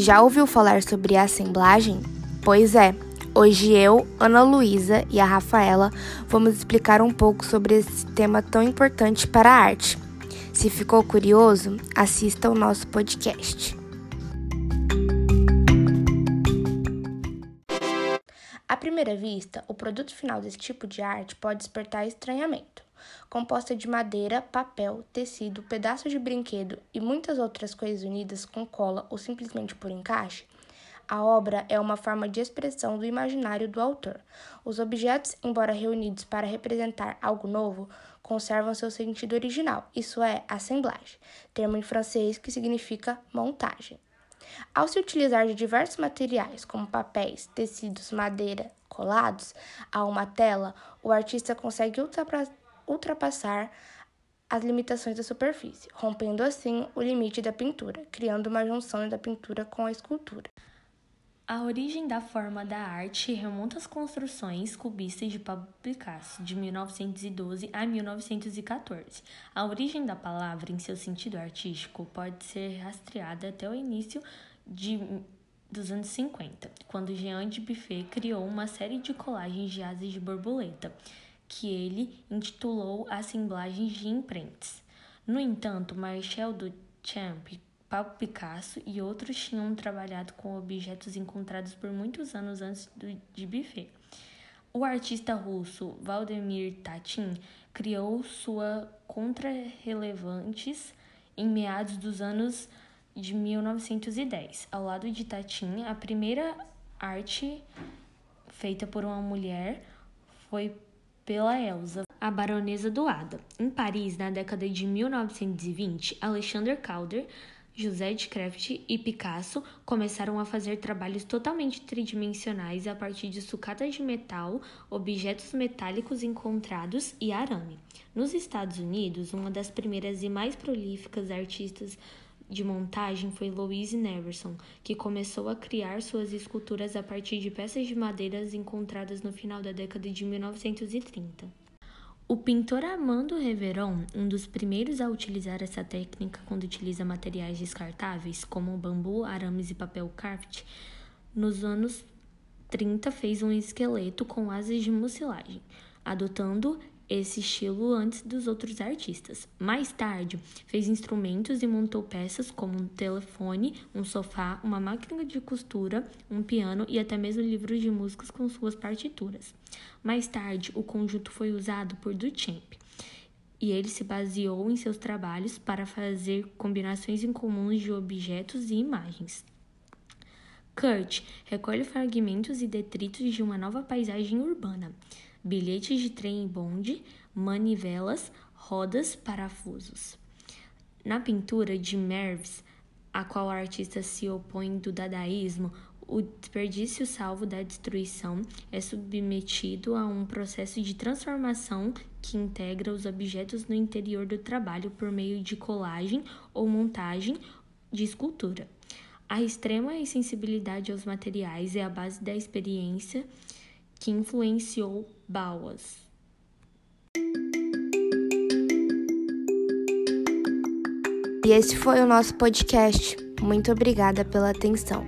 Já ouviu falar sobre assemblagem? Pois é, hoje eu, Ana Luísa e a Rafaela vamos explicar um pouco sobre esse tema tão importante para a arte. Se ficou curioso, assista ao nosso podcast. À primeira vista, o produto final desse tipo de arte pode despertar estranhamento. Composta de madeira, papel, tecido, pedaços de brinquedo e muitas outras coisas unidas com cola ou simplesmente por encaixe, a obra é uma forma de expressão do imaginário do autor. Os objetos, embora reunidos para representar algo novo, conservam seu sentido original, isso é, assemblagem, termo em francês que significa montagem. Ao se utilizar de diversos materiais, como papéis, tecidos, madeira, colados, a uma tela, o artista consegue ultrapassar as limitações da superfície, rompendo assim o limite da pintura, criando uma junção da pintura com a escultura. A origem da forma da arte remonta às construções cubistas de Pablo Picasso, de 1912 a 1914. A origem da palavra, em seu sentido artístico, pode ser rastreada até o início de, dos anos 50, quando Jean de Buffet criou uma série de colagens de asas de borboleta, que ele intitulou Assemblagens de Imprentas. No entanto, Marcel Duchamp Pablo Picasso e outros tinham trabalhado com objetos encontrados por muitos anos antes de Buffet. O artista russo Vladimir Tatin criou sua contra-relevantes em meados dos anos de 1910. Ao lado de Tatin, a primeira arte feita por uma mulher foi pela Elsa, a baronesa do Ada. Em Paris, na década de 1920, Alexander Calder José de Krefft e Picasso começaram a fazer trabalhos totalmente tridimensionais a partir de sucatas de metal, objetos metálicos encontrados e arame. Nos Estados Unidos, uma das primeiras e mais prolíficas artistas de montagem foi Louise Neverson, que começou a criar suas esculturas a partir de peças de madeiras encontradas no final da década de 1930. O pintor Armando Reveron, um dos primeiros a utilizar essa técnica quando utiliza materiais descartáveis, como bambu, arames e papel craft, nos anos 30 fez um esqueleto com asas de mucilagem, adotando esse estilo antes dos outros artistas. Mais tarde, fez instrumentos e montou peças como um telefone, um sofá, uma máquina de costura, um piano e até mesmo livros de músicas com suas partituras. Mais tarde, o conjunto foi usado por Duchamp e ele se baseou em seus trabalhos para fazer combinações incomuns de objetos e imagens. Kurt recolhe fragmentos e detritos de uma nova paisagem urbana bilhetes de trem e bonde, manivelas, rodas, parafusos. Na pintura de Merves, a qual o artista se opõe do dadaísmo, o desperdício salvo da destruição é submetido a um processo de transformação que integra os objetos no interior do trabalho por meio de colagem ou montagem de escultura. A extrema sensibilidade aos materiais é a base da experiência que influenciou Bauas. E esse foi o nosso podcast. Muito obrigada pela atenção.